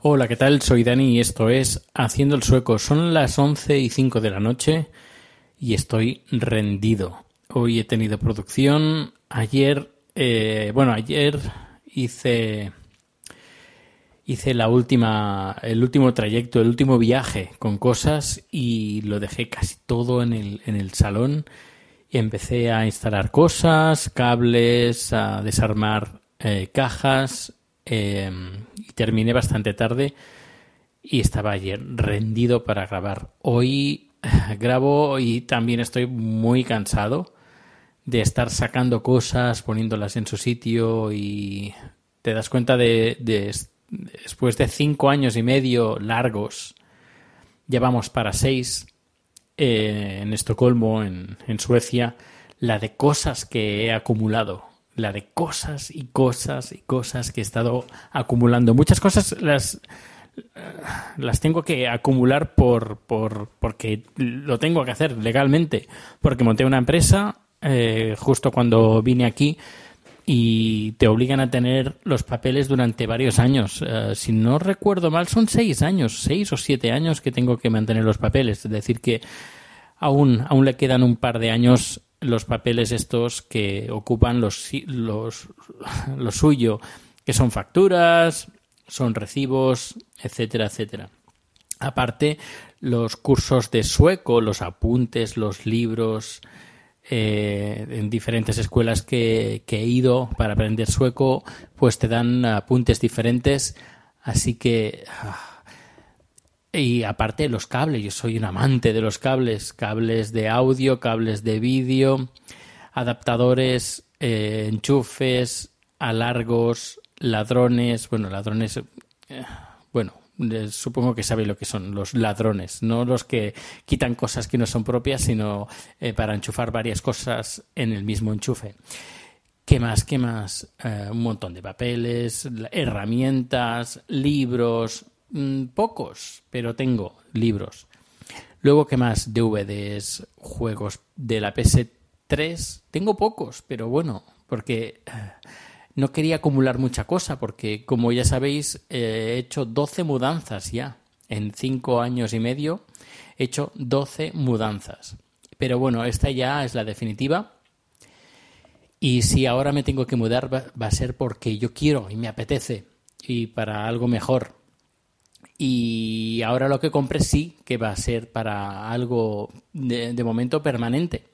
Hola, ¿qué tal? Soy Dani y esto es Haciendo el Sueco. Son las 11 y 5 de la noche y estoy rendido. Hoy he tenido producción. Ayer, eh, bueno, ayer hice hice la última, el último trayecto, el último viaje con cosas y lo dejé casi todo en el, en el salón. Y empecé a instalar cosas, cables, a desarmar eh, cajas eh, y terminé bastante tarde y estaba ayer rendido para grabar. Hoy grabo y también estoy muy cansado de estar sacando cosas, poniéndolas en su sitio y te das cuenta de, de- después de cinco años y medio largos, ya vamos para seis eh, en Estocolmo, en Suecia, la de cosas que he acumulado, la de cosas y cosas y cosas que he estado acumulando. Muchas cosas las las tengo que acumular por, por porque lo tengo que hacer legalmente porque monté una empresa eh, justo cuando vine aquí y te obligan a tener los papeles durante varios años. Eh, si no recuerdo mal, son seis años, seis o siete años que tengo que mantener los papeles. Es decir, que aún, aún le quedan un par de años los papeles estos que ocupan los, los, lo suyo, que son facturas, son recibos, etcétera, etcétera. Aparte, los cursos de sueco, los apuntes, los libros, eh, en diferentes escuelas que, que he ido para aprender sueco, pues te dan apuntes diferentes. Así que. ah, Y aparte, los cables. Yo soy un amante de los cables. Cables de audio, cables de vídeo, adaptadores, eh, enchufes, alargos, ladrones. Bueno, ladrones. eh, bueno, eh, supongo que sabéis lo que son los ladrones, no los que quitan cosas que no son propias, sino eh, para enchufar varias cosas en el mismo enchufe. ¿Qué más? ¿Qué más? Un montón de papeles, herramientas, libros, mm, pocos, pero tengo libros. Luego, ¿qué más? DVDs, juegos de la PS3. Tengo pocos, pero bueno, porque no quería acumular mucha cosa, porque como ya sabéis, eh, he hecho 12 mudanzas ya. En 5 años y medio he hecho 12 mudanzas. Pero bueno, esta ya es la definitiva. Y si ahora me tengo que mudar, va, a ser porque yo quiero y me apetece. Y para algo mejor. Y ahora lo que compré sí que va a ser para algo de momento permanente.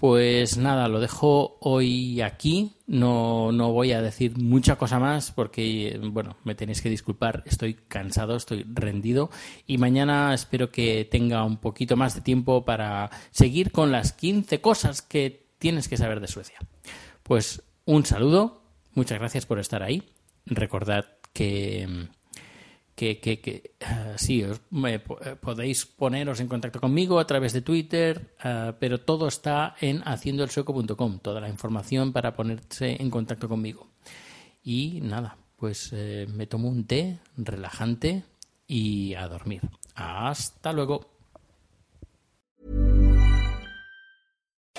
Pues nada, lo dejo hoy aquí. No, no voy a decir mucha cosa más porque, bueno, me tenéis que disculpar. Estoy cansado, estoy rendido. Y mañana espero que tenga un poquito más de tiempo para seguir con las 15 cosas que tienes que saber de Suecia. Pues un saludo. Muchas gracias por estar ahí. Recordad que que, eh, sí, me eh, podéis poneros en contacto conmigo a través de Twitter, eh, pero todo está en haciendoelsueco.com, toda la información para ponerse en contacto conmigo. Y nada, pues eh, me tomo un té relajante y a dormir. Hasta luego.